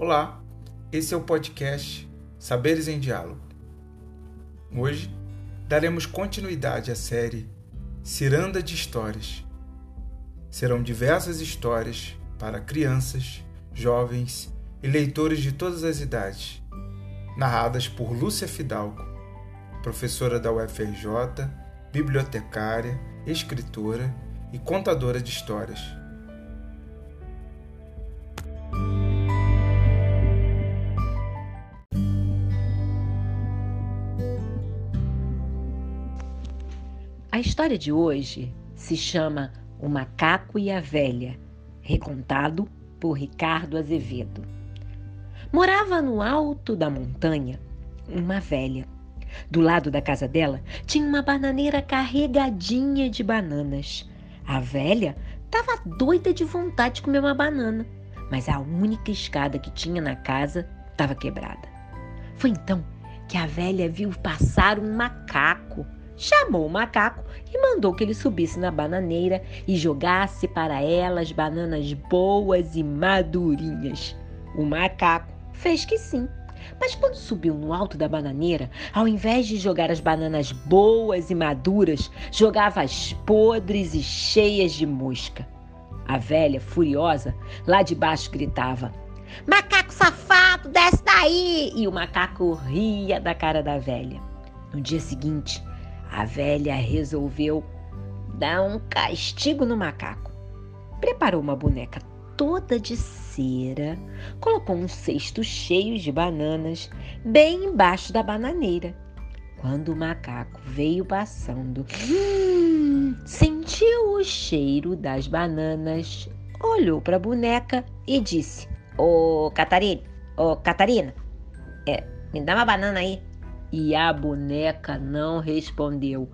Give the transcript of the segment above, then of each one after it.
Olá, esse é o podcast Saberes em Diálogo. Hoje daremos continuidade à série Ciranda de Histórias. Serão diversas histórias para crianças, jovens e leitores de todas as idades, narradas por Lúcia Fidalgo, professora da UFRJ, bibliotecária, escritora e contadora de histórias. A história de hoje se chama O Macaco e a Velha, recontado por Ricardo Azevedo. Morava no alto da montanha uma velha. Do lado da casa dela tinha uma bananeira carregadinha de bananas. A velha estava doida de vontade de comer uma banana, mas a única escada que tinha na casa estava quebrada. Foi então que a velha viu passar um macaco chamou o macaco e mandou que ele subisse na bananeira e jogasse para ela as bananas boas e madurinhas. O macaco fez que sim. Mas quando subiu no alto da bananeira, ao invés de jogar as bananas boas e maduras, jogava as podres e cheias de mosca. A velha, furiosa, lá de baixo gritava: Macaco safado, desce daí! E o macaco ria da cara da velha. No dia seguinte, a velha resolveu dar um castigo no macaco. Preparou uma boneca toda de cera, colocou um cesto cheio de bananas bem embaixo da bananeira. Quando o macaco veio passando, hum, sentiu o cheiro das bananas, olhou para a boneca e disse: Ô Catarina, ô Catarina, é, me dá uma banana aí. E a boneca não respondeu.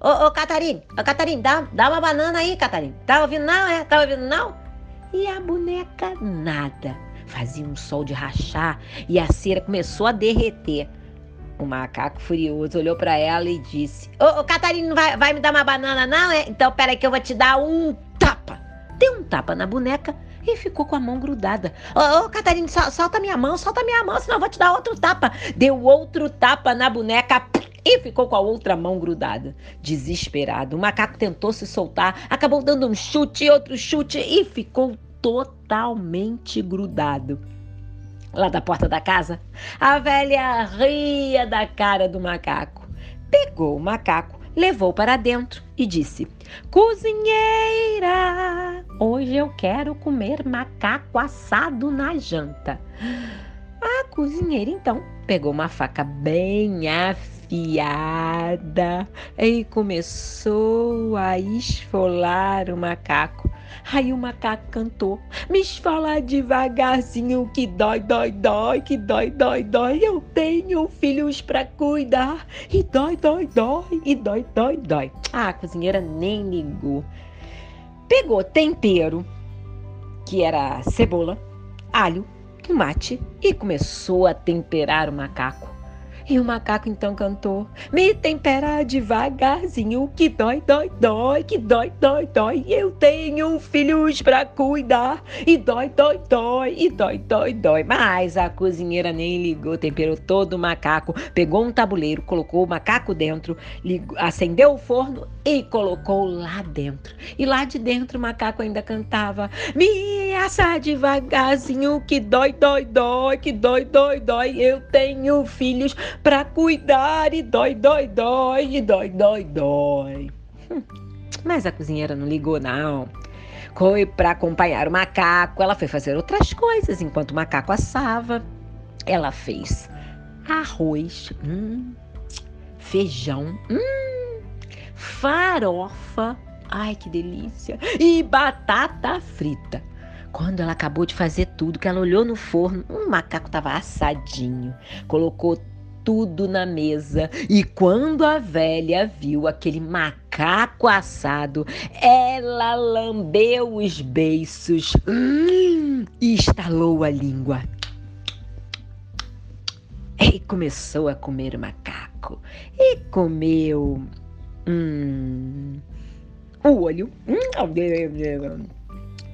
Ô, ô Catarina, ô Catarina, dá, dá uma banana aí, Catarina. Tá ouvindo não, é? Tá ouvindo não? E a boneca nada. Fazia um sol de rachar e a cera começou a derreter. O macaco furioso olhou para ela e disse: Ô, ô Catarina, vai, vai me dar uma banana, não? É? Então peraí que eu vou te dar um tapa na boneca e ficou com a mão grudada. Ô, oh, Catarina, sol, solta minha mão, solta minha mão, senão eu vou te dar outro tapa. Deu outro tapa na boneca e ficou com a outra mão grudada. Desesperado, o macaco tentou se soltar, acabou dando um chute, outro chute e ficou totalmente grudado. Lá da porta da casa, a velha ria da cara do macaco. Pegou o macaco, levou para dentro e disse: Cozinheira, hoje eu quero comer macaco assado na janta. A cozinheira então pegou uma faca bem afiada e começou a esfolar o macaco Aí o macaco cantou: Me esfola devagarzinho que dói, dói, dói, que dói, dói, dói. Eu tenho filhos para cuidar. E dói, dói, dói, e dói, dói, dói. Ah, a cozinheira nem ligou. Pegou tempero, que era cebola, alho, tomate, e começou a temperar o macaco. E o macaco então cantou: Me tempera devagarzinho, que dói, dói, dói, que dói, dói, dói. Eu tenho filhos pra cuidar, e dói, dói, dói, e dói, dói, dói. Mas a cozinheira nem ligou, temperou todo o macaco, pegou um tabuleiro, colocou o macaco dentro, ligou, acendeu o forno e colocou lá dentro. E lá de dentro o macaco ainda cantava: Me assa devagarzinho, que dói, dói, dói, que dói, dói, dói. Eu tenho filhos pra cuidar e dói, dói, dói, e dói, dói, dói. Hum, mas a cozinheira não ligou, não. Foi para acompanhar o macaco. Ela foi fazer outras coisas enquanto o macaco assava. Ela fez arroz, hum, feijão, hum, farofa, ai que delícia, e batata frita. Quando ela acabou de fazer tudo, que ela olhou no forno, o macaco estava assadinho. Colocou tudo na mesa. E quando a velha viu aquele macaco assado, ela lambeu os beiços hum, e estalou a língua. E começou a comer o macaco. E comeu hum, o olho.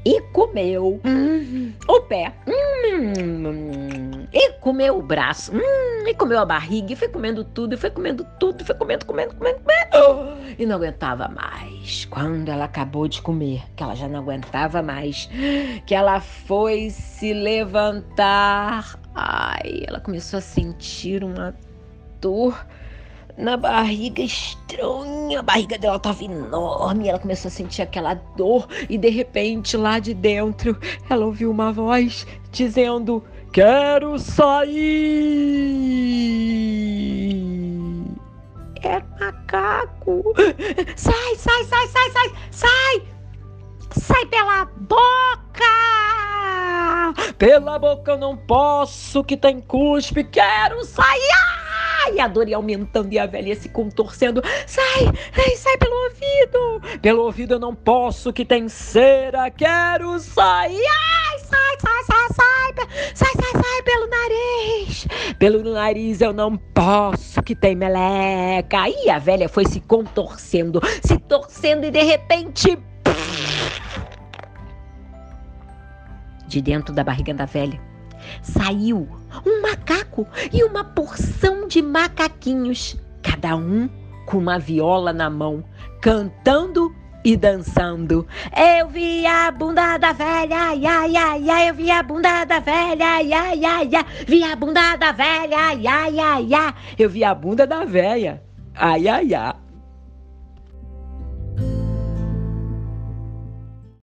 E comeu hum, o pé. Hum, e comeu o braço, hum, e comeu a barriga, e foi comendo tudo, e foi comendo tudo, e foi comendo, comendo, comendo, comendo. E não aguentava mais. Quando ela acabou de comer, que ela já não aguentava mais, que ela foi se levantar. Ai, ela começou a sentir uma dor na barriga estranha. A barriga dela estava enorme. Ela começou a sentir aquela dor e de repente lá de dentro ela ouviu uma voz dizendo: Quero sair. É macaco. Sai, sai, sai, sai, sai, sai. Sai pela boca! Pela boca eu não posso, que tem cuspe. Quero sair! E a dor ia aumentando e a velha se contorcendo. Sai, ai, sai pelo ouvido. Pelo ouvido eu não posso, que tem cera. Quero sair. Ai, sai, sai, sai, sai. Sai, sai, sai pelo nariz. Pelo nariz eu não posso, que tem meleca. E a velha foi se contorcendo, se torcendo e de repente. De dentro da barriga da velha saiu um macaco e uma porção de macaquinhos, cada um com uma viola na mão, cantando e dançando. Eu vi a bunda da velha, ai, ai, ai, eu vi a bunda da velha, ai, ai, ai, vi a bunda da velha, ai, ai, ai, eu vi a bunda da velha, ai, ai, ai.